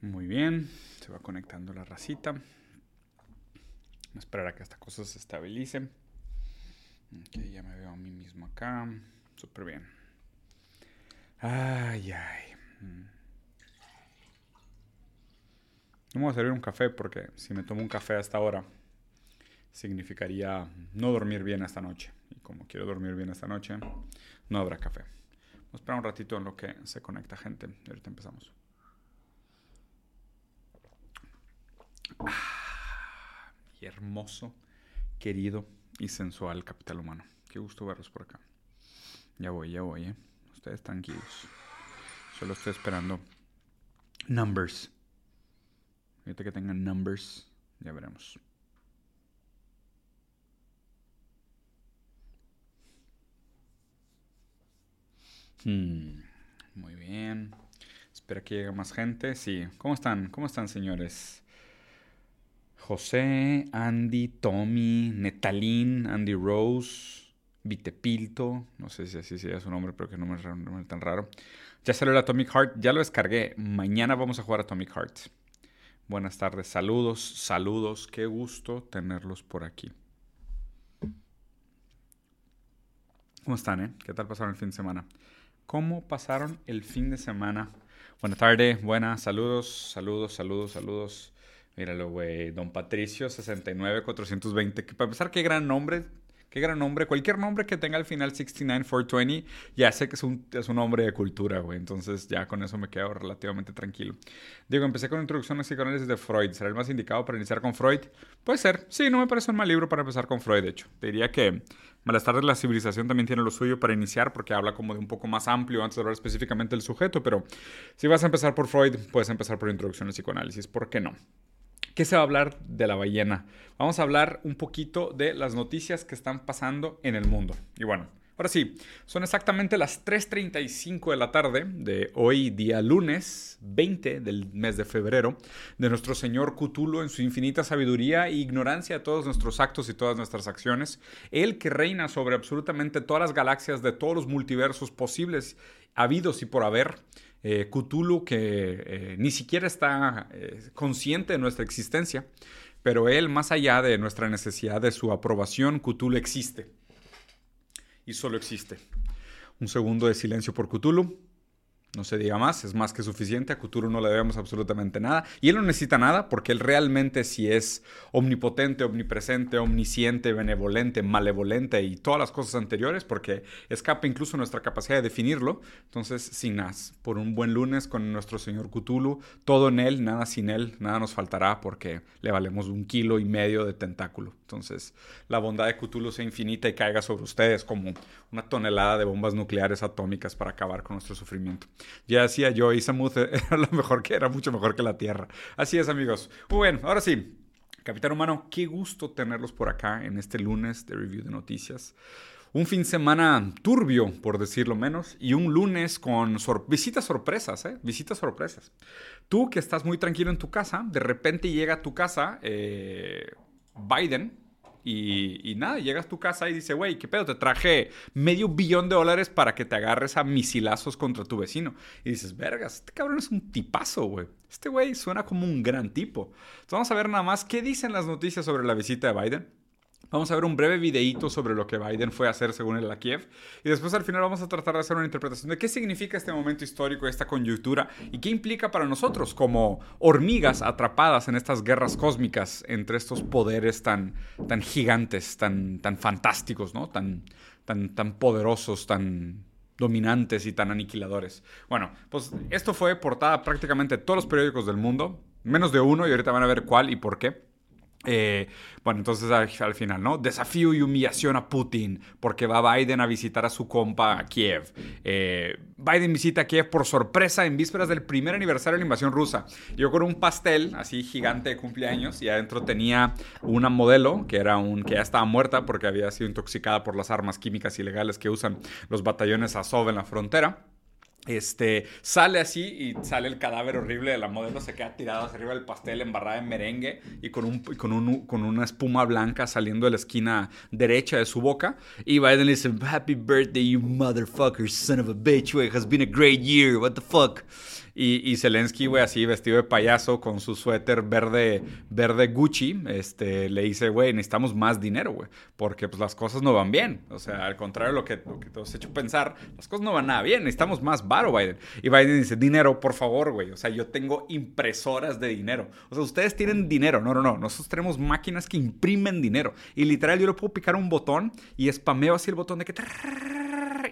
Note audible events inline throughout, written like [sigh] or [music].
Muy bien, se va conectando la racita. A esperar a que esta cosa se estabilice. Ok, ya me veo a mí mismo acá. Súper bien. Ay, ay. Mm. No me voy a servir un café porque si me tomo un café a esta hora significaría no dormir bien esta noche. Y como quiero dormir bien esta noche, no habrá café. Vamos a esperar un ratito en lo que se conecta gente. Ahorita empezamos. Ah, y hermoso, querido y sensual capital humano. Qué gusto verlos por acá. Ya voy, ya voy, ¿eh? Ustedes tranquilos. Solo estoy esperando numbers. Ahorita que tengan numbers, ya veremos. Hmm, muy bien. Espero que llegue más gente. Sí. ¿Cómo están? ¿Cómo están, señores? José, Andy, Tommy, Netalín, Andy Rose, Vitepilto. No sé si así sea su nombre, pero que no me es tan raro. Ya salió el Atomic Heart. Ya lo descargué. Mañana vamos a jugar Atomic Heart. Buenas tardes. Saludos, saludos. Qué gusto tenerlos por aquí. ¿Cómo están, eh? ¿Qué tal pasaron el fin de semana? ¿Cómo pasaron el fin de semana? Buenas tardes, buenas, saludos, saludos, saludos, saludos. Míralo, güey, Don Patricio 69420. Que para empezar, qué gran nombre. Qué gran nombre. Cualquier nombre que tenga al final 69420, ya sé que es un, es un nombre de cultura, güey. Entonces ya con eso me quedo relativamente tranquilo. Digo, empecé con introducción a psicoanálisis de Freud. ¿Será el más indicado para iniciar con Freud? Puede ser. Sí, no me parece un mal libro para empezar con Freud, de hecho. Te diría que Malestar de la civilización también tiene lo suyo para iniciar porque habla como de un poco más amplio antes de hablar específicamente del sujeto, pero si vas a empezar por Freud, puedes empezar por introducción al psicoanálisis. ¿Por qué no? ¿Qué se va a hablar de la ballena? Vamos a hablar un poquito de las noticias que están pasando en el mundo. Y bueno, ahora sí, son exactamente las 3.35 de la tarde de hoy, día lunes 20 del mes de febrero, de nuestro Señor Cthulhu en su infinita sabiduría e ignorancia de todos nuestros actos y todas nuestras acciones. Él que reina sobre absolutamente todas las galaxias de todos los multiversos posibles, habidos y por haber eh, Cthulhu que eh, ni siquiera está eh, consciente de nuestra existencia, pero él, más allá de nuestra necesidad de su aprobación, Cthulhu existe. Y solo existe. Un segundo de silencio por Cthulhu. No se diga más, es más que suficiente. A Cthulhu no le debemos absolutamente nada. Y él no necesita nada porque él realmente sí es omnipotente, omnipresente, omnisciente, benevolente, malevolente y todas las cosas anteriores porque escapa incluso nuestra capacidad de definirlo. Entonces, sin nas, por un buen lunes con nuestro señor Cthulhu, todo en él, nada sin él, nada nos faltará porque le valemos un kilo y medio de tentáculo. Entonces, la bondad de Cthulhu sea infinita y caiga sobre ustedes como una tonelada de bombas nucleares atómicas para acabar con nuestro sufrimiento. Ya decía yo, Isamuth [laughs] era lo mejor que era, mucho mejor que la Tierra. Así es, amigos. Muy bien, ahora sí. Capitán Humano, qué gusto tenerlos por acá en este lunes de review de noticias. Un fin de semana turbio, por decirlo menos, y un lunes con visitas sorpresas, ¿eh? Visitas sorpresas. Tú que estás muy tranquilo en tu casa, de repente llega a tu casa eh, Biden, y, nada, llegas a tu casa y dice, güey, ¿qué pedo? Te traje medio billón de dólares para que te agarres a misilazos contra tu vecino. Y dices, vergas, este cabrón es un tipazo, güey. Este güey suena como un gran tipo. Entonces vamos a ver nada más qué dicen las noticias sobre la visita de Biden. Vamos a ver un breve videíto sobre lo que Biden fue a hacer según el a Kiev y después al final vamos a tratar de hacer una interpretación de qué significa este momento histórico, esta coyuntura y qué implica para nosotros como hormigas atrapadas en estas guerras cósmicas entre estos poderes tan, tan gigantes, tan, tan fantásticos, ¿no? tan, tan, tan poderosos, tan dominantes y tan aniquiladores. Bueno, pues esto fue portada prácticamente todos los periódicos del mundo, menos de uno y ahorita van a ver cuál y por qué. Eh, bueno, entonces al, final, ¿no? Desafío y humillación a Putin porque va Biden a visitar a su compa a Kiev. Eh, Biden visita a Kiev por sorpresa en vísperas del primer aniversario de la invasión rusa. Yo con un pastel así gigante de cumpleaños y adentro tenía una modelo que era un que ya estaba muerta porque había sido intoxicada por las armas químicas ilegales que usan los batallones Azov en la frontera. Este, sale así y sale el cadáver horrible de la modelo, se queda tirado hacia arriba del pastel, embarrada en merengue y con, un, con, un, con una espuma blanca saliendo de la esquina derecha de su boca. Y Biden le dice, Happy birthday, you motherfucker, son of a bitch, wey, has been a great year, what the fuck. Y, Zelensky, güey, así vestido de payaso con su suéter verde, verde Gucci, este, le dice, güey, necesitamos más dinero, güey, porque pues las cosas no van bien. O sea, al contrario de lo que, lo que te has hecho pensar, las cosas no van nada bien, necesitamos más varo, Biden. Y Biden dice, dinero, por favor, güey. O sea, yo tengo impresoras de dinero. O sea, ustedes tienen dinero. No, no, no. Nosotros tenemos máquinas que imprimen dinero. Y literal, yo le puedo picar un botón y spameo así el botón de que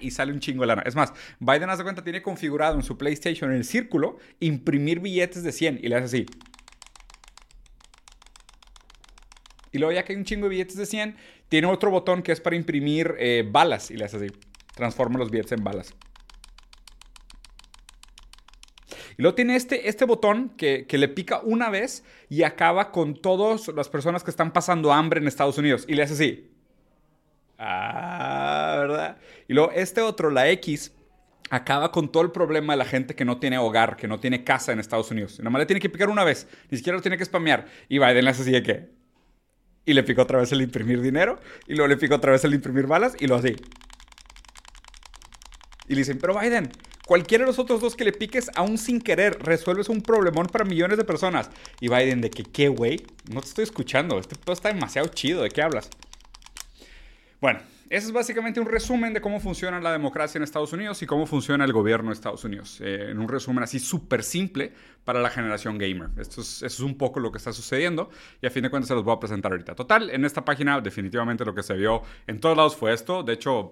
y sale un chingo de lana. Es más, Biden, hace cuenta, tiene configurado en su PlayStation el círculo imprimir billetes de 100 y le hace así. Y luego ya que hay un chingo de billetes de 100, tiene otro botón que es para imprimir eh, balas y le hace así. Transforma los billetes en balas. Y luego tiene este, este botón que, que, le pica una vez y acaba con todas las personas que están pasando hambre en Estados Unidos. Y le hace así. Ah, ¿verdad? Y luego este otro, la X, acaba con todo el problema de la gente que no tiene hogar, que no tiene casa en Estados Unidos. Nada más le tiene que picar una vez, ni siquiera lo tiene que spamear. Y Biden le hace así de que... Y le pica otra vez el imprimir dinero, y luego le pica otra vez el imprimir balas, y lo así. Y le dicen, pero Biden, cualquiera de los otros dos que le piques, aún sin querer, resuelves un problemón para millones de personas. Y Biden, de que, ¿qué, güey? No te estoy escuchando, este está demasiado chido, ¿de qué hablas? Bueno, ese es básicamente un resumen de cómo funciona la democracia en Estados Unidos y cómo funciona el gobierno de Estados Unidos. Eh, en un resumen así súper simple para la generación gamer. Esto es, eso es un poco lo que está sucediendo y a fin de cuentas se los voy a presentar ahorita. Total, en esta página definitivamente lo que se vio en todos lados fue esto. De hecho,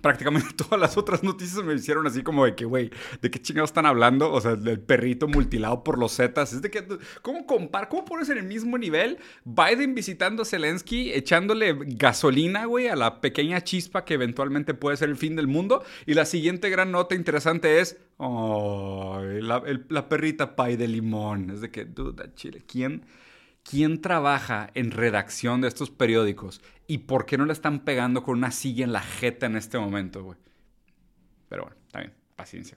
prácticamente [laughs] todas las otras noticias me hicieron así como de que, güey, ¿de qué chingados están hablando? O sea, del perrito multilado por los Zetas. Es de que, ¿cómo compar? ¿Cómo pones en el mismo nivel Biden visitando a Zelensky, echándole gasolina, güey, a la pequeña chispa que eventualmente puede ser el fin del mundo? Y la siguiente gran nota interesante es, oh, la perrita pay de limón. Es de que, duda, chile, ¿quién? ¿Quién trabaja en redacción de estos periódicos? ¿Y por qué no le están pegando con una silla en la jeta en este momento, güey? Pero bueno, está bien, paciencia.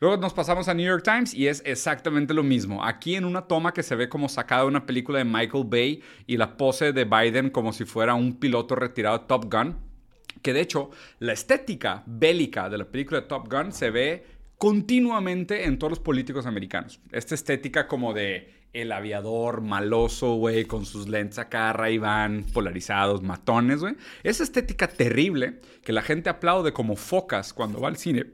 Luego nos pasamos a New York Times y es exactamente lo mismo. Aquí en una toma que se ve como sacada de una película de Michael Bay y la pose de Biden como si fuera un piloto retirado de Top Gun. Que de hecho, la estética bélica de la película de Top Gun se ve continuamente en todos los políticos americanos. Esta estética como de el aviador maloso, güey, con sus lentes acá, ray van polarizados, matones, güey. Esa estética terrible que la gente aplaude como focas cuando va al cine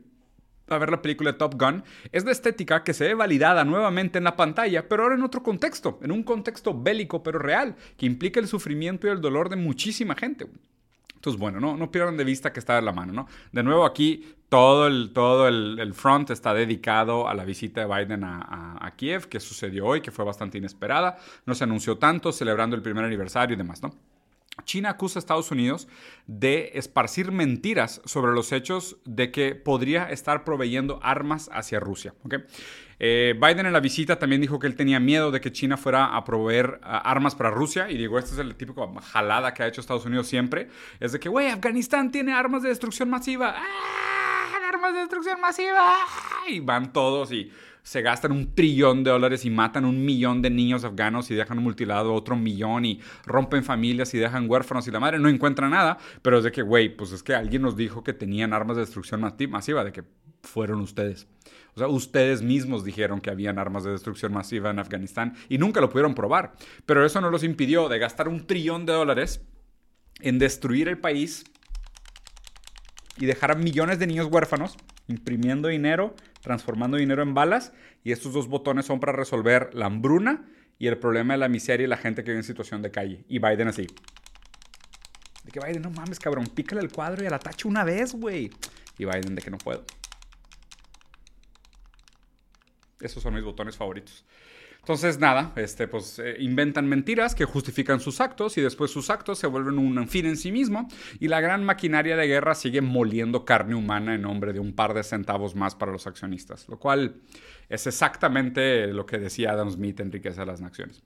a ver la película Top Gun, es la estética que se ve validada nuevamente en la pantalla, pero ahora en otro contexto, en un contexto bélico pero real, que implica el sufrimiento y el dolor de muchísima gente. Entonces, bueno, no, no pierdan de vista que está de la mano, ¿no? De nuevo, aquí todo el, todo el, front está dedicado a la visita de Biden a, a, Kiev, que sucedió hoy, que fue bastante inesperada. No se anunció tanto, celebrando el primer aniversario y demás, ¿no? China acusa a Estados Unidos de esparcir mentiras sobre los hechos de que podría estar proveyendo armas hacia Rusia. ¿okay? Eh, Biden en la visita también dijo que él tenía miedo de que China fuera a proveer armas para Rusia. Y digo, este es el típico jalada que ha hecho Estados Unidos siempre. Es de que, güey, Afganistán tiene armas de destrucción masiva. ¡Ah! Armas de destrucción masiva. Y van todos y se gastan un trillón de dólares y matan un millón de niños afganos y dejan mutilado otro millón y rompen familias y dejan huérfanos y la madre no encuentra nada, pero es de que, güey, pues es que alguien nos dijo que tenían armas de destrucción masiva, de que fueron ustedes. Ustedes mismos dijeron que habían armas de destrucción masiva en Afganistán y nunca lo pudieron probar. Pero eso no los impidió de gastar un trillón de dólares en destruir el país y dejar a millones de niños huérfanos imprimiendo dinero, transformando dinero en balas. Y estos dos botones son para resolver la hambruna y el problema de la miseria y la gente que vive en situación de calle. Y Biden así. De que Biden, no mames, cabrón, pícale el cuadro y la una vez, güey. Y Biden, de que no puedo. Esos son mis botones favoritos. Entonces, nada, este, pues eh, inventan mentiras que justifican sus actos y después sus actos se vuelven un fin en sí mismo y la gran maquinaria de guerra sigue moliendo carne humana en nombre de un par de centavos más para los accionistas, lo cual es exactamente lo que decía Adam Smith en Riqueza de las Naciones.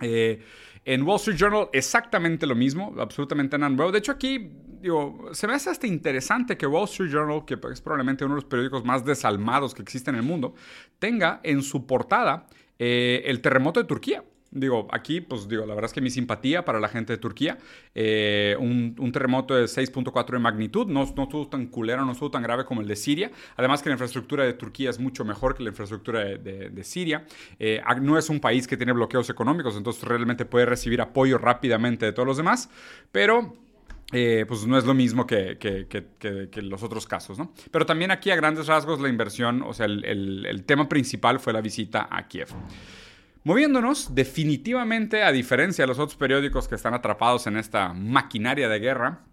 Eh, en Wall Street Journal exactamente lo mismo, absolutamente nada De hecho aquí, digo, se me hace hasta interesante que Wall Street Journal, que es probablemente uno de los periódicos más desalmados que existe en el mundo, tenga en su portada eh, el terremoto de Turquía. Digo, aquí, pues digo, la verdad es que mi simpatía para la gente de Turquía. Eh, un, terremoto de 6.4 de magnitud, no, no estuvo tan culero, no estuvo tan grave como el de Siria. Además que la infraestructura de Turquía es mucho mejor que la infraestructura de, Siria. Eh, no es un país que tiene bloqueos económicos, entonces realmente puede recibir apoyo rápidamente de todos los demás. Pero eh, pues no es lo mismo que, que, los otros casos, ¿no? Pero también aquí a grandes rasgos la inversión, o sea, el, el tema principal fue la visita a Kiev. Moviéndonos, definitivamente, a diferencia de los otros periódicos que están atrapados en esta maquinaria de guerra,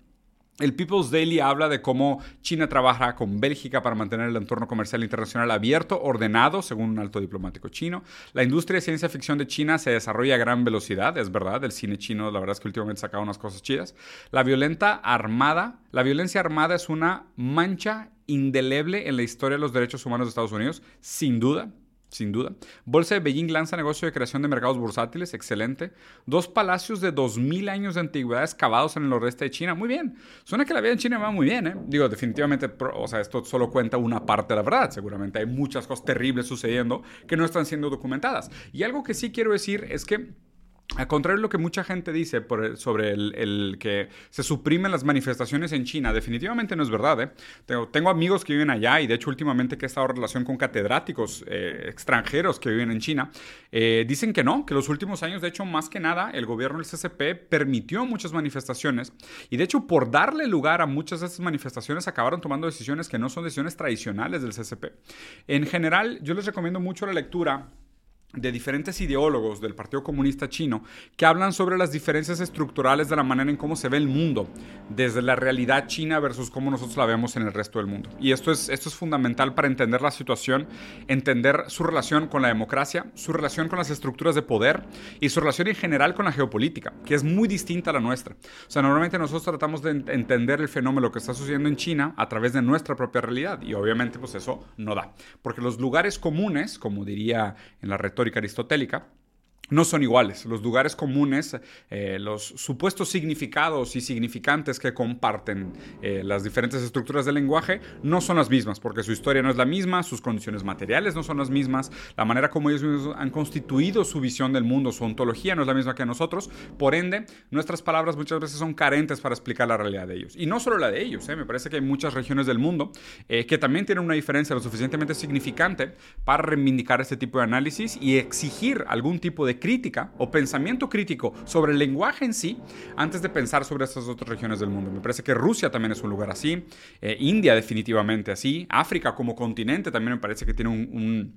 el People's Daily habla de cómo China trabaja con Bélgica para mantener el entorno comercial internacional abierto, ordenado, según un alto diplomático chino. La industria de ciencia ficción de China se desarrolla a gran velocidad, es verdad. El cine chino, la verdad es que últimamente saca unas cosas chidas. La violenta armada, la violencia armada es una mancha indeleble en la historia de los derechos humanos de Estados Unidos, sin duda sin duda. Bolsa de Beijing lanza negocio de creación de mercados bursátiles, excelente. Dos palacios de 2000 años de antigüedad excavados en el noroeste de China, muy bien. Suena que la vida en China va muy bien, ¿eh? Digo, definitivamente, o sea, esto solo cuenta una parte de la verdad. Seguramente hay muchas cosas terribles sucediendo que no están siendo documentadas. Y algo que sí quiero decir es que al contrario de lo que mucha gente dice sobre el, que se suprimen las manifestaciones en China, definitivamente no es verdad. ¿eh? Tengo, amigos que viven allá y de hecho últimamente que he estado en relación con catedráticos eh, extranjeros que viven en China, eh, dicen que no, que los últimos años, de hecho, más que nada, el gobierno del CCP permitió muchas manifestaciones y de hecho por darle lugar a muchas de esas manifestaciones acabaron tomando decisiones que no son decisiones tradicionales del CCP. En general, yo les recomiendo mucho la lectura de diferentes ideólogos del Partido Comunista Chino que hablan sobre las diferencias estructurales de la manera en cómo se ve el mundo, desde la realidad china versus cómo nosotros la vemos en el resto del mundo. Y esto es, esto es fundamental para entender la situación, entender su relación con la democracia, su relación con las estructuras de poder y su relación en general con la geopolítica, que es muy distinta a la nuestra. O sea, normalmente nosotros tratamos de entender el fenómeno que está sucediendo en China a través de nuestra propia realidad y obviamente pues eso no da, porque los lugares comunes, como diría en la retórica, aristotélica, no son iguales. Los lugares comunes, eh, los supuestos significados y significantes que comparten eh, las diferentes estructuras del lenguaje no son las mismas, porque su historia no es la misma, sus condiciones materiales no son las mismas, la manera como ellos mismos han constituido su visión del mundo, su ontología no es la misma que nosotros. Por ende, nuestras palabras muchas veces son carentes para explicar la realidad de ellos. Y no solo la de ellos, eh, me parece que hay muchas regiones del mundo que también tienen una diferencia lo suficientemente significante para reivindicar este tipo de análisis y exigir algún tipo de crítica o pensamiento crítico sobre el lenguaje en sí antes de pensar sobre estas otras regiones del mundo. Me parece que Rusia también es un lugar así, eh, India definitivamente así, África como continente también me parece que tiene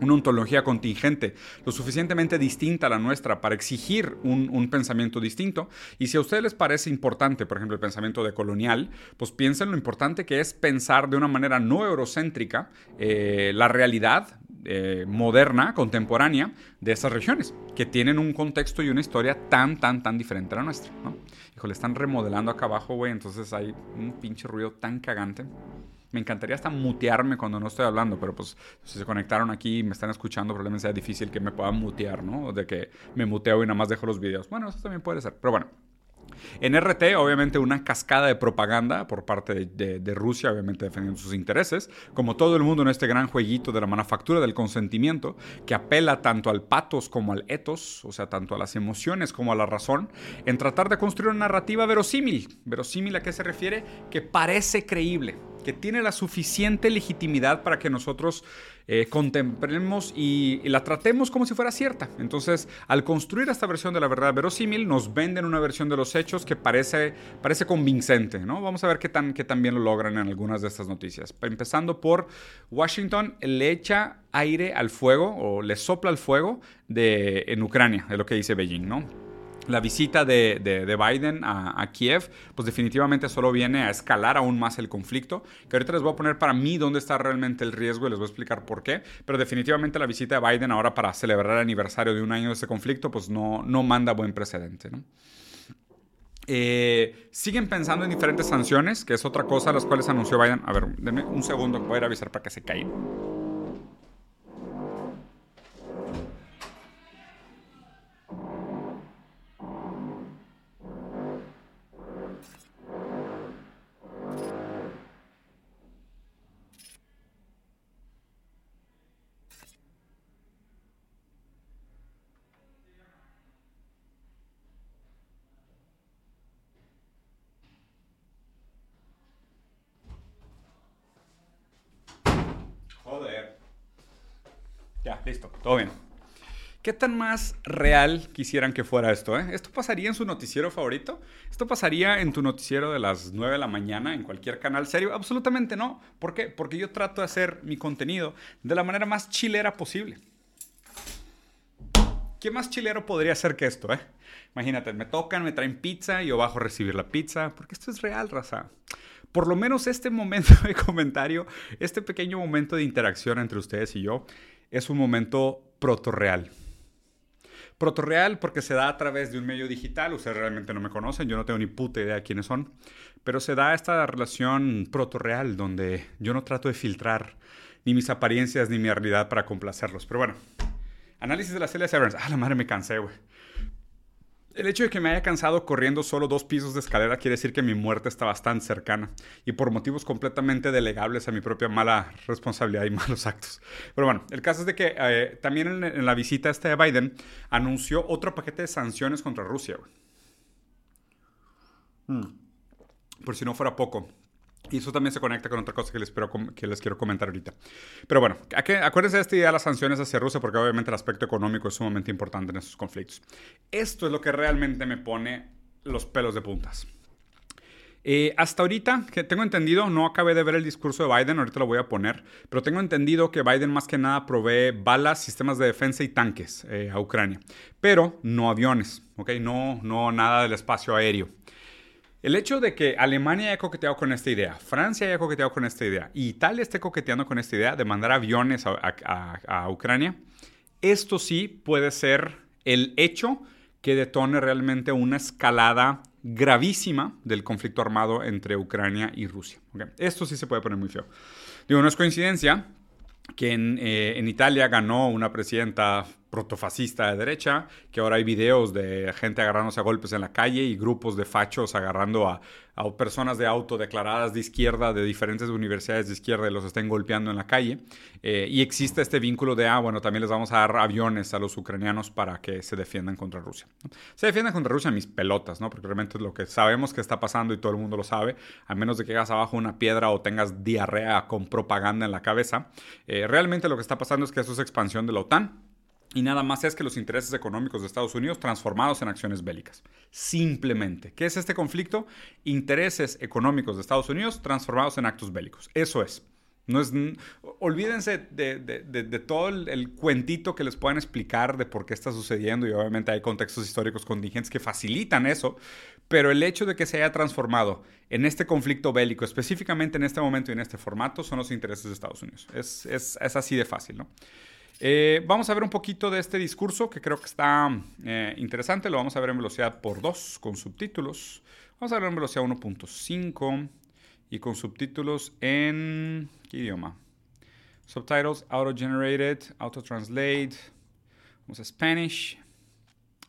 una ontología contingente lo suficientemente distinta a la nuestra para exigir un, pensamiento distinto. Y si a ustedes les parece importante, por ejemplo, el pensamiento decolonial, pues piensen lo importante que es pensar de una manera no eurocéntrica eh, la realidad eh, moderna, contemporánea, de esas regiones, que tienen un contexto y una historia tan, tan, tan diferente a la nuestra, ¿no? Híjole, están remodelando acá abajo, güey, entonces hay un pinche ruido tan cagante. Me encantaría hasta mutearme cuando no estoy hablando, pero pues si se conectaron aquí y me están escuchando, probablemente sea difícil que me puedan mutear, ¿no? O de que me muteo y nada más dejo los videos. Bueno, eso también puede ser, pero bueno. En RT, obviamente, una cascada de propaganda por parte de, Rusia, obviamente defendiendo sus intereses, como todo el mundo en este gran jueguito de la manufactura del consentimiento, que apela tanto al patos como al ethos, o sea, tanto a las emociones como a la razón, en tratar de construir una narrativa verosímil. ¿Verosímil a qué se refiere? Que parece creíble que tiene la suficiente legitimidad para que nosotros eh, contemplemos y, la tratemos como si fuera cierta. Entonces, al construir esta versión de la verdad verosímil, nos venden una versión de los hechos que parece, parece convincente. ¿no? Vamos a ver qué tan, qué tan bien lo logran en algunas de estas noticias. Empezando por Washington le echa aire al fuego o le sopla el fuego de, en Ucrania, es lo que dice Beijing. ¿no? La visita de, Biden a, Kiev, pues definitivamente solo viene a escalar aún más el conflicto, que ahorita les voy a poner para mí dónde está realmente el riesgo y les voy a explicar por qué, pero definitivamente la visita de Biden ahora para celebrar el aniversario de un año de ese conflicto, pues no, no manda buen precedente, eh, siguen pensando en diferentes sanciones, que es otra cosa a las cuales anunció Biden. A ver, denme un segundo, voy a ir a avisar para que se caigan. Todo bien. ¿Qué tan más real quisieran que fuera esto? Eh? ¿Esto pasaría en su noticiero favorito? ¿Esto pasaría en tu noticiero de las 9 de la mañana en cualquier canal serio? Absolutamente no. ¿Por qué? Porque yo trato de hacer mi contenido de la manera más chilera posible. ¿Qué más chilero podría ser que esto? Eh? Imagínate, me tocan, me traen pizza y yo bajo a recibir la pizza, porque esto es real, raza. Por lo menos este momento [laughs] de comentario, este pequeño momento de interacción entre ustedes y yo, es un momento proto-real. Protorreal porque se da a través de un medio digital, ustedes realmente no me conocen, yo no tengo ni puta idea de quiénes son, pero se da esta relación protorreal donde yo no trato de filtrar ni mis apariencias ni mi realidad para complacerlos. Pero bueno, análisis de la Celia Severance. Ah, la madre me cansé, güey. El hecho de que me haya cansado corriendo solo dos pisos de escalera quiere decir que mi muerte está bastante cercana y por motivos completamente delegables a mi propia mala responsabilidad y [laughs] malos actos. Pero bueno, el caso es de que eh, también en, la visita este de Biden anunció otro paquete de sanciones contra Rusia. Hmm. Por si no fuera poco, y eso también se conecta con otra cosa que les, que les quiero comentar ahorita. Pero bueno, acuérdense de esta idea de las sanciones hacia Rusia, porque obviamente el aspecto económico es sumamente importante en estos conflictos. Esto es lo que realmente me pone los pelos de puntas. Eh, hasta ahorita, que tengo entendido, no acabé de ver el discurso de Biden, ahorita lo voy a poner, pero tengo entendido que Biden más que nada provee balas, sistemas de defensa y tanques eh, a Ucrania, pero no aviones, ¿ok? No, no nada del espacio aéreo. El hecho de que Alemania haya coqueteado con esta idea, Francia haya coqueteado con esta idea y Italia esté coqueteando con esta idea de mandar aviones a, Ucrania, esto sí puede ser el hecho que detone realmente una escalada gravísima del conflicto armado entre Ucrania y Rusia. Esto sí se puede poner muy feo. Digo, no es coincidencia que en, eh, en Italia ganó una presidenta protofascista de derecha, que ahora hay videos de gente agarrándose a golpes en la calle y grupos de fachos agarrando a, personas de auto declaradas de izquierda de diferentes universidades de izquierda y los estén golpeando en la calle. Eh, y existe este vínculo de, ah, bueno, también les vamos a dar aviones a los ucranianos para que se defiendan contra Rusia. Se defiendan contra Rusia mis pelotas, ¿no? Porque realmente es lo que sabemos que está pasando y todo el mundo lo sabe, a menos de que hagas abajo una piedra o tengas diarrea con propaganda en la cabeza. Eh, realmente lo que está pasando es que eso es expansión de la OTAN y nada más es que los intereses económicos de Estados Unidos transformados en acciones bélicas. Simplemente. ¿Qué es este conflicto? Intereses económicos de Estados Unidos transformados en actos bélicos. Eso es. No es olvídense de, todo el, cuentito que les puedan explicar de por qué está sucediendo y obviamente hay contextos históricos contingentes que facilitan eso, pero el hecho de que se haya transformado en este conflicto bélico, específicamente en este momento y en este formato, son los intereses de Estados Unidos. Es, es así de fácil, ¿no? Eh, vamos a ver un poquito de este discurso que creo que está eh, interesante. Lo vamos a ver en velocidad por 2 con subtítulos. Vamos a ver en velocidad 1.5 y con subtítulos en... ¿Qué idioma? Subtitles auto-generated, auto-translate. Vamos a Spanish.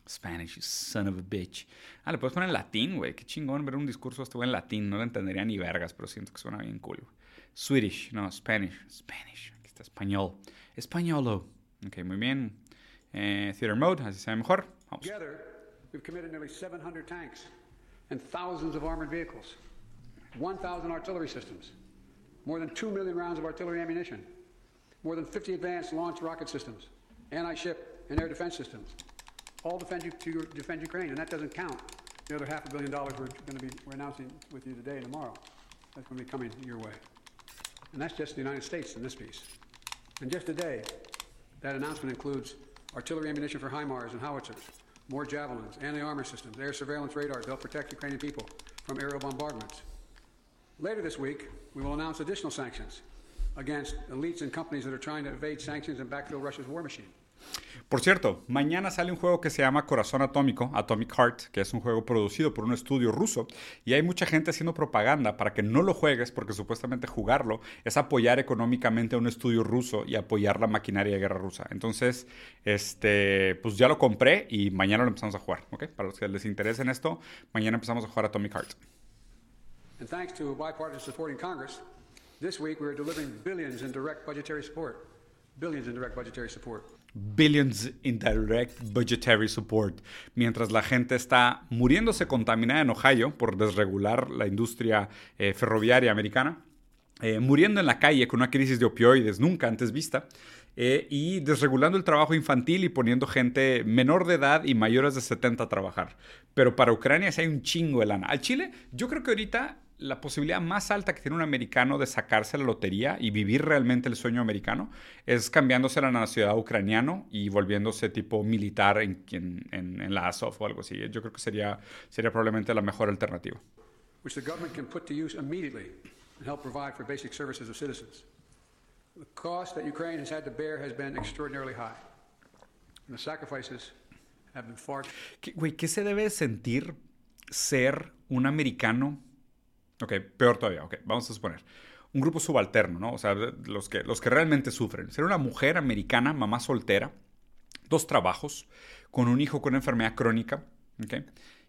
Spanish, son of a bitch. Ah, le puedes poner en latín, güey. Qué chingón ver un discurso este güey en latín. No lo entendería ni vergas, pero siento que suena bien cool. Swedish, no, Spanish. Spanish, aquí está español. Españolo. Ok, muy bien. Eh, theater mode, así se ve mejor. Vamos. Together, we've committed nearly 700 tanks and thousands of armored vehicles, 1,000 artillery systems, more than 2 million rounds of artillery ammunition, more than 50 advanced launch rocket systems, anti-ship and air defense systems, all defend you, to defend Ukraine, and that doesn't count the other half a billion dollars we're going to be we're announcing with you today and tomorrow. That's going to be coming your way, and that's just the United States in this piece. And just today, that announcement includes artillery ammunition for HIMARS and howitzers, more javelins, anti-armor systems, air surveillance radars to help protect Ukrainian people from aerial bombardments. Later this week, we will announce additional sanctions against elites and companies that are trying to evade sanctions and backfill Russia's war machine. Por cierto, mañana sale un juego que se llama Corazón Atómico, Atomic Heart, que es un juego producido por un estudio ruso y hay mucha gente haciendo propaganda para que no lo juegues porque supuestamente jugarlo es apoyar económicamente a un estudio ruso y apoyar la maquinaria de guerra rusa. Entonces, este, pues ya lo compré y mañana lo empezamos a jugar, ¿ok? Para los que les interese en esto, mañana empezamos a jugar Atomic Heart. And thanks to bipartisan support in Congress, this week we are delivering billions in direct budgetary support. Billions in direct budgetary support billions in direct budgetary support, mientras la gente está muriéndose contaminada en Ohio por desregular la industria eh, ferroviaria americana, eh, muriendo en la calle con una crisis de opioides nunca antes vista. eh, y desregulando el trabajo infantil y poniendo gente menor de edad y mayores de 70 a trabajar. Pero para Ucrania sí hay un chingo de lana. Al Chile, yo creo que ahorita la posibilidad más alta que tiene un americano de sacarse la lotería y vivir realmente el sueño americano es cambiándose la nacionalidad ucraniano y volviéndose tipo militar en, en, en, la Azov o algo así. Yo creo que sería, sería probablemente la mejor alternativa. Which the government can put to use immediately and help provide for basic services of citizens. The cost that Ukraine has had to bear has been extraordinarily high. And the sacrifices have been far... Güey, ¿qué se debe sentir ser un americano Ok, peor todavía, ok, vamos a suponer. Un grupo subalterno, ¿no? O sea, los que, los que realmente sufren. Ser una mujer americana, mamá soltera, dos trabajos, con un hijo con enfermedad crónica, ¿ok?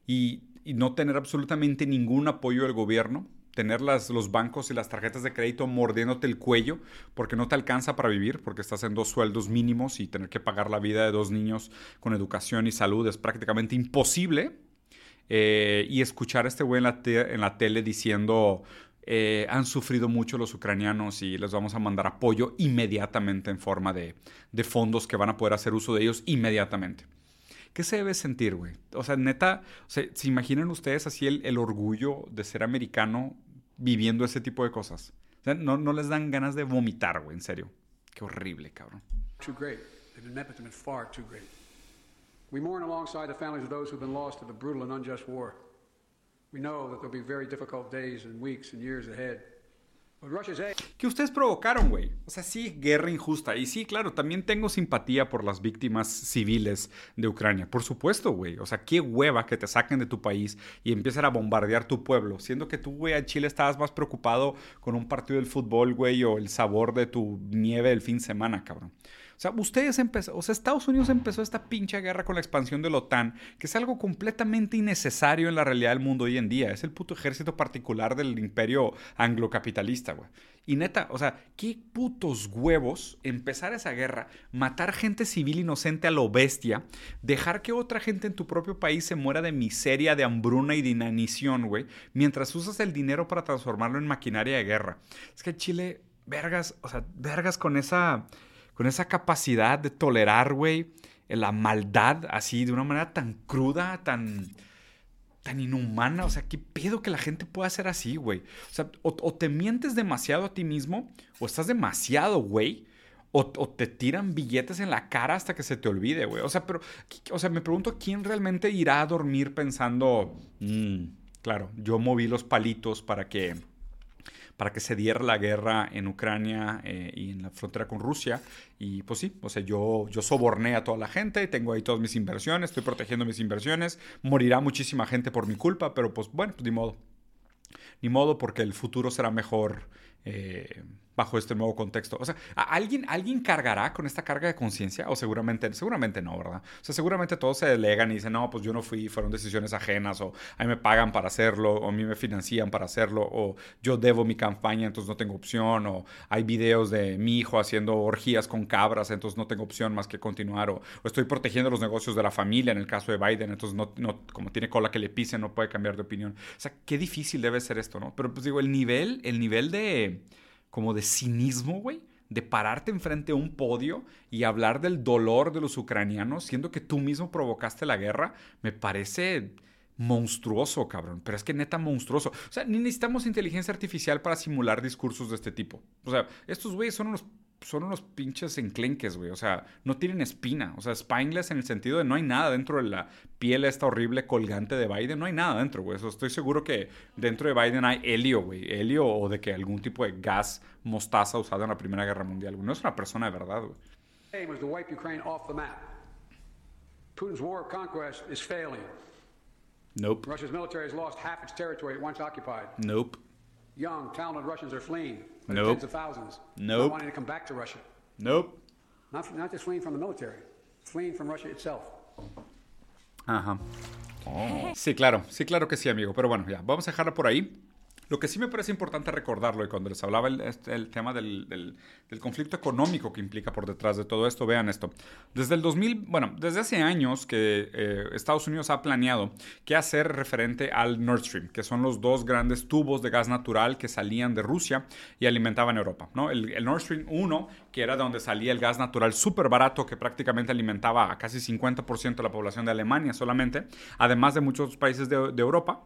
Y, no tener absolutamente ningún apoyo del gobierno, tener las, los bancos y las tarjetas de crédito mordiéndote el cuello porque no te alcanza para vivir, porque estás en dos sueldos mínimos y tener que pagar la vida de dos niños con educación y salud es prácticamente imposible, eh, y escuchar a este güey en la, la tele diciendo, eh, han sufrido mucho los ucranianos y les vamos a mandar apoyo inmediatamente en forma de, de fondos que van a poder hacer uso de ellos inmediatamente. ¿Qué se debe sentir, güey? O sea, neta, ¿se imaginan ustedes así el, el, orgullo de ser americano viviendo ese tipo de cosas? No, no les dan ganas de vomitar, güey, en serio. Qué horrible, cabrón. Too great. far too. We mourn alongside the families of those who've been lost to the brutal and unjust war. We know that there'll be very difficult days and weeks and years ahead. Que ustedes provocaron, güey. O sea, sí, guerra injusta. Y sí, claro, también tengo simpatía por las víctimas civiles de Ucrania. Por supuesto, güey. O sea, qué hueva que te saquen de tu país y empiecen a bombardear tu pueblo. Siendo que tú, güey, Chile estabas más preocupado con un partido del fútbol, güey, o el sabor de tu nieve del fin de semana, cabrón. O sea, ustedes empezaron, o sea, Estados Unidos empezó esta pinche guerra con la expansión de la OTAN, que es algo completamente innecesario en la realidad del mundo hoy en día. Es el puto ejército particular del imperio anglocapitalista, güey. Y neta, o sea, qué putos huevos empezar esa guerra, matar gente civil inocente a lo bestia, dejar que otra gente en tu propio país se muera de miseria, de hambruna y de inanición, güey, mientras usas el dinero para transformarlo en maquinaria de guerra. Es que Chile, vergas, o sea, vergas con esa con esa capacidad de tolerar, güey, la maldad así de una manera tan cruda, tan, tan inhumana. O sea, ¿qué pedo que la gente pueda ser así, güey? O sea, o, te mientes demasiado a ti mismo, o estás demasiado, güey. O, te tiran billetes en la cara hasta que se te olvide, güey. O sea, pero, o sea, me pregunto quién realmente irá a dormir pensando, mm, claro, yo moví los palitos para que para que se diera la guerra en Ucrania eh, y en la frontera con Rusia. Y pues sí, o sea, yo, yo soborné a toda la gente, tengo ahí todas mis inversiones, estoy protegiendo mis inversiones, morirá muchísima gente por mi culpa, pero pues bueno, pues ni modo. Ni modo porque el futuro será mejor. Eh, bajo este nuevo contexto. O sea, ¿alguien, ¿alguien cargará con esta carga de conciencia? O seguramente, seguramente no, ¿verdad? O sea, seguramente todos se delegan y dicen, no, pues yo no fui, fueron decisiones ajenas, o a mí me pagan para hacerlo, o a mí me financian para hacerlo, o yo debo mi campaña, entonces no tengo opción, o hay videos de mi hijo haciendo orgías con cabras, entonces no tengo opción más que continuar, o, estoy protegiendo los negocios de la familia en el caso de Biden, entonces no, no, como tiene cola que le pisen, no puede cambiar de opinión. O sea, qué difícil debe ser esto, ¿no? Pero pues digo, el nivel, el nivel de como de cinismo, güey, de pararte enfrente a un podio y hablar del dolor de los ucranianos, siendo que tú mismo provocaste la guerra, me parece monstruoso, cabrón. Pero es que neta monstruoso. O sea, ni necesitamos inteligencia artificial para simular discursos de este tipo. O sea, estos güeyes son unos son unos pinches enclenques, güey. O sea, no tienen espina. O sea, spineless en el sentido de no hay nada dentro de la piel esta horrible colgante de Biden. No hay nada dentro, güey. Eso estoy seguro que dentro de Biden hay helio, güey. Helio o de que algún tipo de gas mostaza usado en la Primera Guerra Mundial, güey. No es una persona de verdad, güey. Putin's war of conquest is failing. Nope. Russia's military has lost half its territory it once occupied. Nope. Young, talented Russians are fleeing. Nope. Tens of thousands. Nope. Wanting to come back to Russia. Nope. Not, not just fleeing from the military, fleeing from Russia itself. Ajá. Oh. Sí, claro, sí, claro que sí, amigo. Pero bueno, ya, vamos a dejarla por ahí. Lo que sí me parece importante recordarlo, y cuando les hablaba el, este, el tema del, conflicto económico que implica por detrás de todo esto, vean esto. Desde el 2000, bueno, desde hace años que eh, Estados Unidos ha planeado qué hacer referente al Nord Stream, que son los dos grandes tubos de gas natural que salían de Rusia y alimentaban Europa. ¿no? El, Nord Stream 1, que era de donde salía el gas natural súper barato, que prácticamente alimentaba a casi 50% de la población de Alemania solamente, además de muchos países de Europa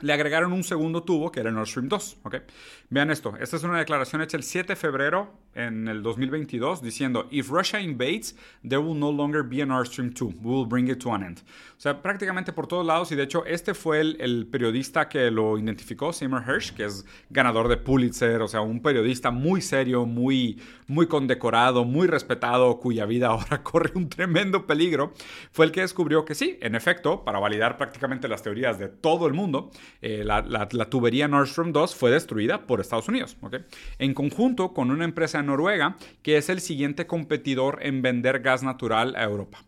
le agregaron un segundo tubo que era el Nord Stream 2. ¿okay? Vean esto, esta es una declaración hecha el 7 de febrero en el 2022 diciendo, If Russia invades, there will no longer be a Nord Stream 2. We will bring it to an end. O sea, prácticamente por todos lados y de hecho este fue el, el periodista que lo identificó, Seymour Hersh, que es ganador de Pulitzer, o sea, un periodista muy serio, muy, muy condecorado, muy respetado, cuya vida [laughs] ahora corre un tremendo peligro, fue el que descubrió que sí, en efecto, para validar prácticamente las teorías de todo el mundo, eh, la, la, tubería Nord Stream 2 fue destruida por Estados Unidos, ¿okay? en conjunto con una empresa noruega que es el siguiente competidor en vender gas natural a Europa.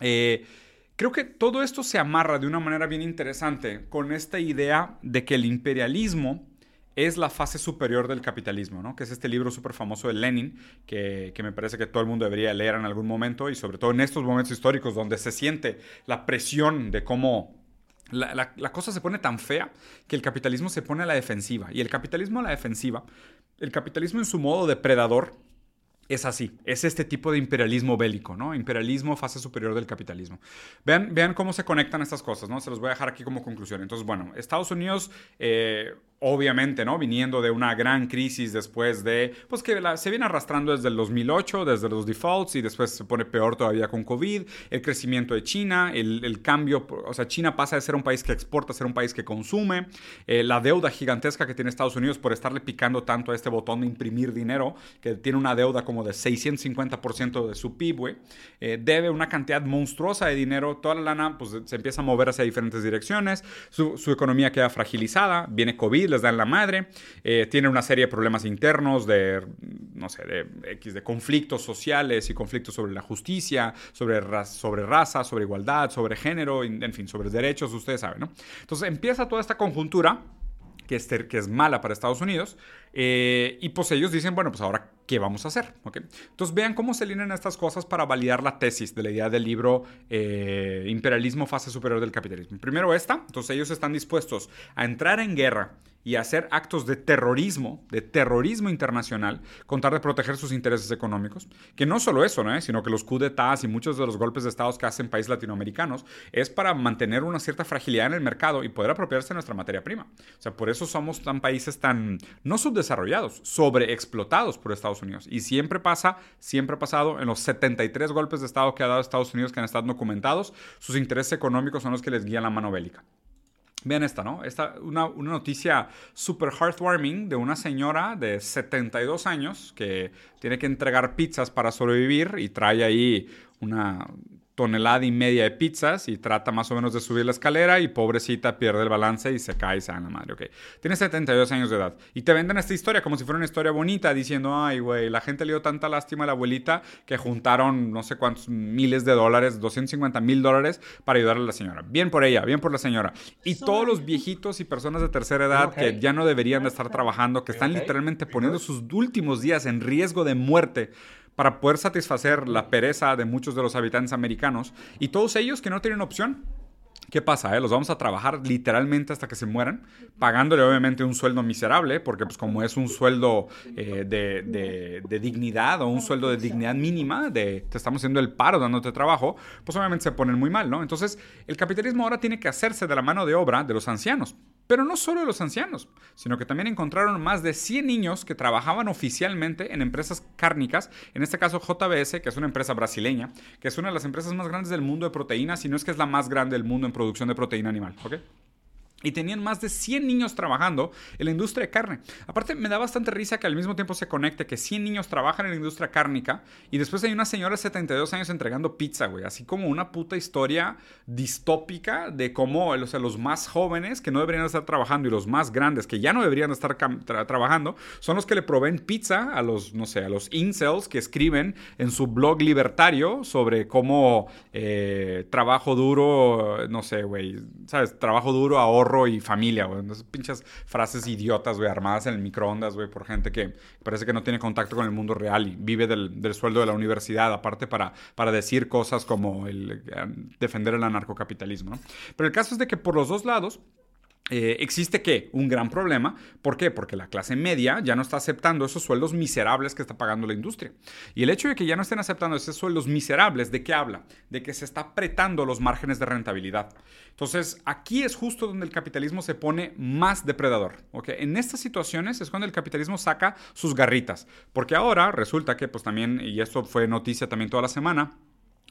Eh, creo que todo esto se amarra de una manera bien interesante con esta idea de que el imperialismo es la fase superior del capitalismo, ¿no? que es este libro súper famoso de Lenin, que, que, me parece que todo el mundo debería leer en algún momento y sobre todo en estos momentos históricos donde se siente la presión de cómo la, cosa se pone tan fea que el capitalismo se pone a la defensiva. Y el capitalismo a la defensiva, el capitalismo en su modo depredador, es así, es este tipo de imperialismo bélico, ¿no? Imperialismo fase superior del capitalismo. Vean, vean cómo se conectan estas cosas, ¿no? Se los voy a dejar aquí como conclusión. Entonces, bueno, Estados Unidos eh, obviamente, ¿no? Viniendo de una gran crisis después de, pues que se viene arrastrando desde el 2008, desde los defaults y después se pone peor todavía con COVID, el crecimiento de China, el, cambio, o sea, China pasa de ser un país que exporta a ser un país que consume, eh, la deuda gigantesca que tiene Estados Unidos por estarle picando tanto a este botón de imprimir dinero, que tiene una deuda como de 650% de su PIB, eh, debe una cantidad monstruosa de dinero, toda la lana pues se empieza a mover hacia diferentes direcciones, su, su economía queda fragilizada, viene COVID, les dan la madre, eh, tiene una serie de problemas internos de, no sé, de X, de conflictos sociales y conflictos sobre la justicia, sobre, sobre raza, sobre igualdad, sobre género, en fin, sobre derechos, ustedes saben, ¿no? Entonces empieza toda esta conjuntura que es, que es mala para Estados Unidos. Eh, y pues ellos dicen, bueno, pues ahora, ¿qué vamos a hacer? ¿Okay? Entonces vean cómo se alinean estas cosas para validar la tesis de la idea del libro eh, Imperialismo, fase superior del capitalismo. Primero esta, entonces ellos están dispuestos a entrar en guerra y hacer actos de terrorismo, de terrorismo internacional, con tal de proteger sus intereses económicos. Que no solo eso, ¿no? sino que los coups d'etat y muchos de los golpes de estados que hacen países latinoamericanos es para mantener una cierta fragilidad en el mercado y poder apropiarse de nuestra materia prima. O sea, por eso somos tan países tan, no subdesarrollados, sobreexplotados por Estados Unidos. Y siempre pasa, siempre ha pasado en los 73 golpes de estado que ha dado Estados Unidos que han estado documentados, sus intereses económicos son los que les guían la mano bélica. Vean esta, ¿no? Esta, una, una noticia super heartwarming de una señora de 72 años que tiene que entregar pizzas para sobrevivir y trae ahí una tonelada y media de pizzas y trata más o menos de subir la escalera y pobrecita pierde el balance y se cae y se da la madre, ok. Tiene 72 años de edad y te venden esta historia como si fuera una historia bonita diciendo, ay, güey, la gente le dio tanta lástima a la abuelita que juntaron no sé cuántos miles de dólares, 250 mil dólares para ayudarle a la señora. Bien por ella, bien por la señora. Y todos los viejitos y personas de tercera edad que ya no deberían de estar trabajando, que están literalmente poniendo sus últimos días en riesgo de muerte para poder satisfacer la pereza de muchos de los habitantes americanos y todos ellos que no tienen opción. ¿Qué pasa? Eh? Los vamos a trabajar literalmente hasta que se mueran, pagándole obviamente un sueldo miserable, porque pues como es un sueldo eh, de, de, dignidad o un sueldo de dignidad mínima, de te estamos haciendo el paro dándote trabajo, pues obviamente se ponen muy mal, ¿no? Entonces el capitalismo ahora tiene que hacerse de la mano de obra de los ancianos. Pero no solo los ancianos, sino que también encontraron más de 100 niños que trabajaban oficialmente en empresas cárnicas, en este caso JBS, que es una empresa brasileña, que es una de las empresas más grandes del mundo de proteínas, si no es que es la más grande del mundo en producción de proteína animal. ¿ok? Y tenían más de 100 niños trabajando en la industria de carne. Aparte, me da bastante risa que al mismo tiempo se conecte que 100 niños trabajan en la industria cárnica y después hay una señora de 72 años entregando pizza, güey. Así como una puta historia distópica de cómo o los más jóvenes que no deberían estar trabajando y los más grandes que ya no deberían estar trabajando son los que le proveen pizza a los, no sé, a los incels que escriben en su blog libertario sobre cómo eh, trabajo duro, no sé, güey, ¿sabes? Trabajo duro, ahorro y familia, güey. Esas pinches frases idiotas, güey, armadas en el microondas, güey, por gente que parece que no tiene contacto con el mundo real y vive del, del sueldo de la universidad, aparte para, para decir cosas como el, eh, defender el anarcocapitalismo, ¿no? Pero el caso es de que por los dos lados, eh, existe que un gran problema. ¿Por qué? Porque la clase media ya no está aceptando esos sueldos miserables que está pagando la industria. Y el hecho de que ya no estén aceptando esos sueldos miserables, ¿de qué habla? De que se está apretando los márgenes de rentabilidad. Entonces, aquí es justo donde el capitalismo se pone más depredador. ¿okay? En estas situaciones es cuando el capitalismo saca sus garritas. Porque ahora resulta que, pues también, y esto fue noticia también toda la semana,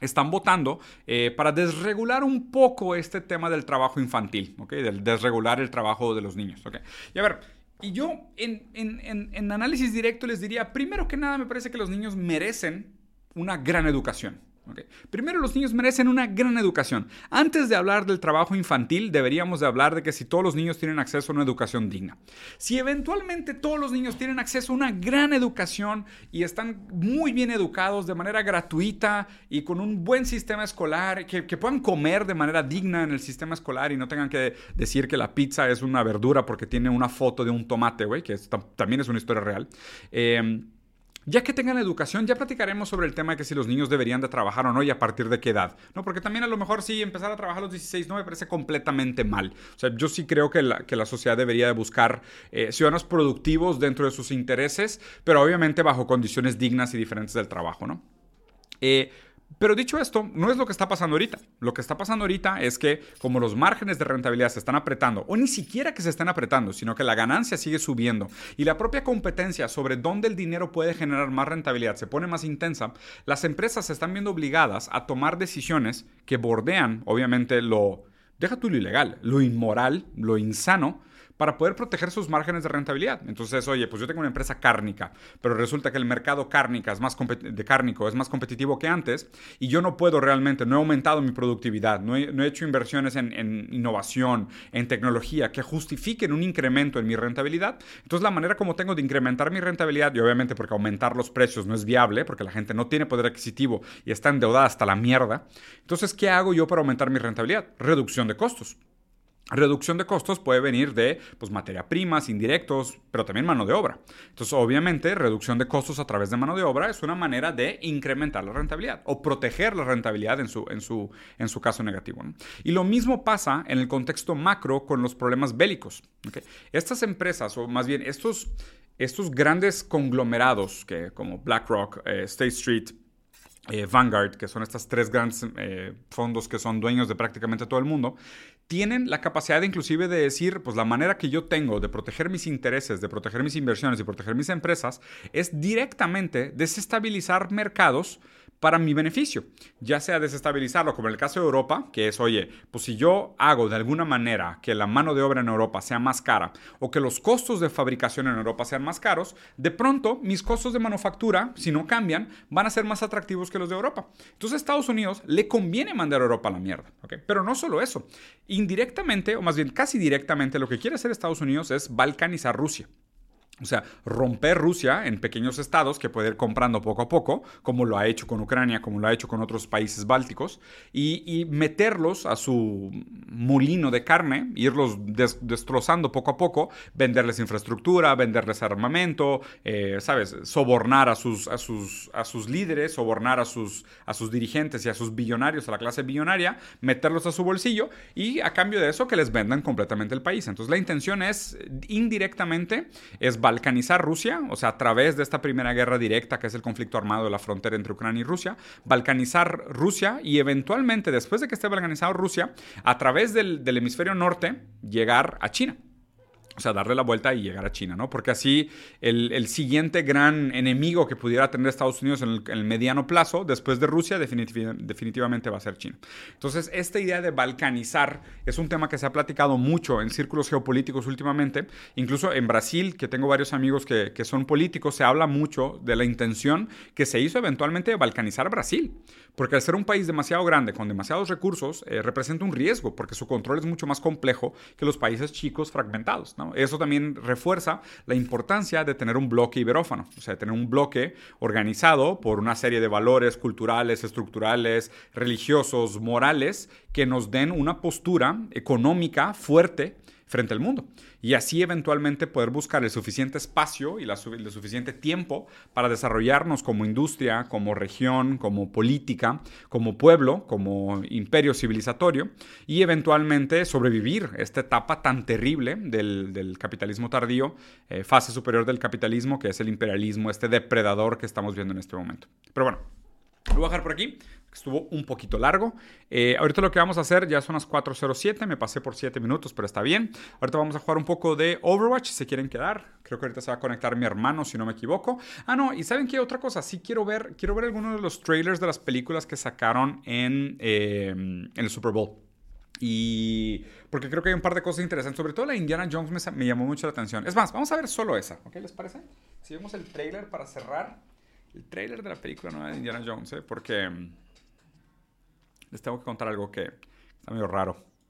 están votando eh, para desregular un poco este tema del trabajo infantil, ¿ok? Del desregular el trabajo de los niños, ¿ok? Y a ver, y yo en, en, en análisis directo les diría, primero que nada me parece que los niños merecen una gran educación, Primero, los niños merecen una gran educación. Antes de hablar del trabajo infantil, deberíamos de hablar de que si todos los niños tienen acceso a una educación digna. Si eventualmente todos los niños tienen acceso a una gran educación y están muy bien educados de manera gratuita y con un buen sistema escolar, que, puedan comer de manera digna en el sistema escolar y no tengan que decir que la pizza es una verdura porque tiene una foto de un tomate, güey, que también es una historia real. Eh, ya que tengan educación, ya platicaremos sobre el tema de que si los niños deberían de trabajar o no y a partir de qué edad, ¿no? Porque también a lo mejor sí, empezar a trabajar a los 16 no me parece completamente mal. O sea, yo sí creo que la, que la sociedad debería de buscar eh, ciudadanos productivos dentro de sus intereses, pero obviamente bajo condiciones dignas y diferentes del trabajo, ¿no? Eh, pero dicho esto, no es lo que está pasando ahorita. Lo que está pasando ahorita es que como los márgenes de rentabilidad se están apretando, o ni siquiera que se estén apretando, sino que la ganancia sigue subiendo y la propia competencia sobre dónde el dinero puede generar más rentabilidad se pone más intensa, las empresas se están viendo obligadas a tomar decisiones que bordean, obviamente, lo, deja tú lo ilegal, lo inmoral, lo insano, para poder proteger sus márgenes de rentabilidad. Entonces, oye, pues yo tengo una empresa cárnica, pero resulta que el mercado cárnica es más de cárnico es más competitivo que antes y yo no puedo realmente, no he aumentado mi productividad, no he, hecho inversiones en, en, innovación, en tecnología que justifiquen un incremento en mi rentabilidad. Entonces, la manera como tengo de incrementar mi rentabilidad, y obviamente porque aumentar los precios no es viable, porque la gente no tiene poder adquisitivo y está endeudada hasta la mierda. Entonces, ¿qué hago yo para aumentar mi rentabilidad? Reducción de costos. Reducción de costos puede venir de pues, materia primas, indirectos, pero también mano de obra. Entonces, obviamente, reducción de costos a través de mano de obra es una manera de incrementar la rentabilidad o proteger la rentabilidad en su, en su, en su caso negativo. Y lo mismo pasa en el contexto macro con los problemas bélicos. Estas empresas, o más bien estos, estos grandes conglomerados que, como BlackRock, eh, State Street, eh, Vanguard, que son estas tres grandes eh, fondos que son dueños de prácticamente todo el mundo, tienen la capacidad inclusive de decir, pues la manera que yo tengo de proteger mis intereses, de proteger mis inversiones y proteger mis empresas es directamente desestabilizar mercados para mi beneficio, ya sea desestabilizarlo, como en el caso de Europa, que es, oye, pues si yo hago de alguna manera que la mano de obra en Europa sea más cara o que los costos de fabricación en Europa sean más caros, de pronto mis costos de manufactura, si no cambian, van a ser más atractivos que los de Europa. Entonces a Estados Unidos le conviene mandar a Europa a la mierda, ¿ok? Pero no solo eso, indirectamente, o más bien casi directamente, lo que quiere hacer Estados Unidos es balcanizar Rusia. O sea, romper Rusia en pequeños estados que puede ir comprando poco a poco, como lo ha hecho con Ucrania, como lo ha hecho con otros países bálticos, y, meterlos a su molino de carne, irlos destrozando poco a poco, venderles infraestructura, venderles armamento, eh, ¿sabes? Sobornar a sus, a, sus, a sus líderes, sobornar a sus, a sus dirigentes y a sus billonarios, a la clase billonaria, meterlos a su bolsillo y a cambio de eso que les vendan completamente el país. Entonces la intención es indirectamente, es balcanizar Rusia, o sea, a través de esta primera guerra directa, que es el conflicto armado de la frontera entre Ucrania y Rusia, balcanizar Rusia y eventualmente, después de que esté balcanizado Rusia, a través del, del hemisferio norte, llegar a China. O sea, darle la vuelta y llegar a China, ¿no? Porque así el, siguiente gran enemigo que pudiera tener Estados Unidos en el, mediano plazo, después de Rusia, definitivamente va a ser China. Entonces, esta idea de balcanizar es un tema que se ha platicado mucho en círculos geopolíticos últimamente. Incluso en Brasil, que tengo varios amigos que, que son políticos, se habla mucho de la intención que se hizo eventualmente de balcanizar Brasil. Porque al ser un país demasiado grande, con demasiados recursos, eh, representa un riesgo, porque su control es mucho más complejo que los países chicos fragmentados. ¿no? Eso también refuerza la importancia de tener un bloque iberófano, o sea, tener un bloque organizado por una serie de valores culturales, estructurales, religiosos, morales, que nos den una postura económica fuerte frente al mundo. Y así eventualmente poder buscar el suficiente espacio y la, el suficiente tiempo para desarrollarnos como industria, como región, como política, como pueblo, como imperio civilizatorio y eventualmente sobrevivir esta etapa tan terrible del, capitalismo tardío, eh, fase superior del capitalismo, que es el imperialismo, este depredador que estamos viendo en este momento. Pero bueno, lo voy a dejar por aquí. Estuvo un poquito largo. Eh, ahorita lo que vamos a hacer ya son las 4.07. Me pasé por 7 minutos, pero está bien. Ahorita vamos a jugar un poco de Overwatch si se quieren quedar. Creo que ahorita se va a conectar mi hermano, si no me equivoco. Ah, no, y ¿saben qué? Otra cosa. Sí quiero ver, quiero ver algunos de los trailers de las películas que sacaron en, eh, en el Super Bowl. Y porque creo que hay un par de cosas interesantes. Sobre todo la Indiana Jones me, me llamó mucho la atención. Es más, vamos a ver solo esa. ¿Ok? ¿Les parece? Si vemos el trailer para cerrar el trailer de la película nueva de Indiana Jones, ¿eh? porque mm, les tengo que contar algo que está medio raro.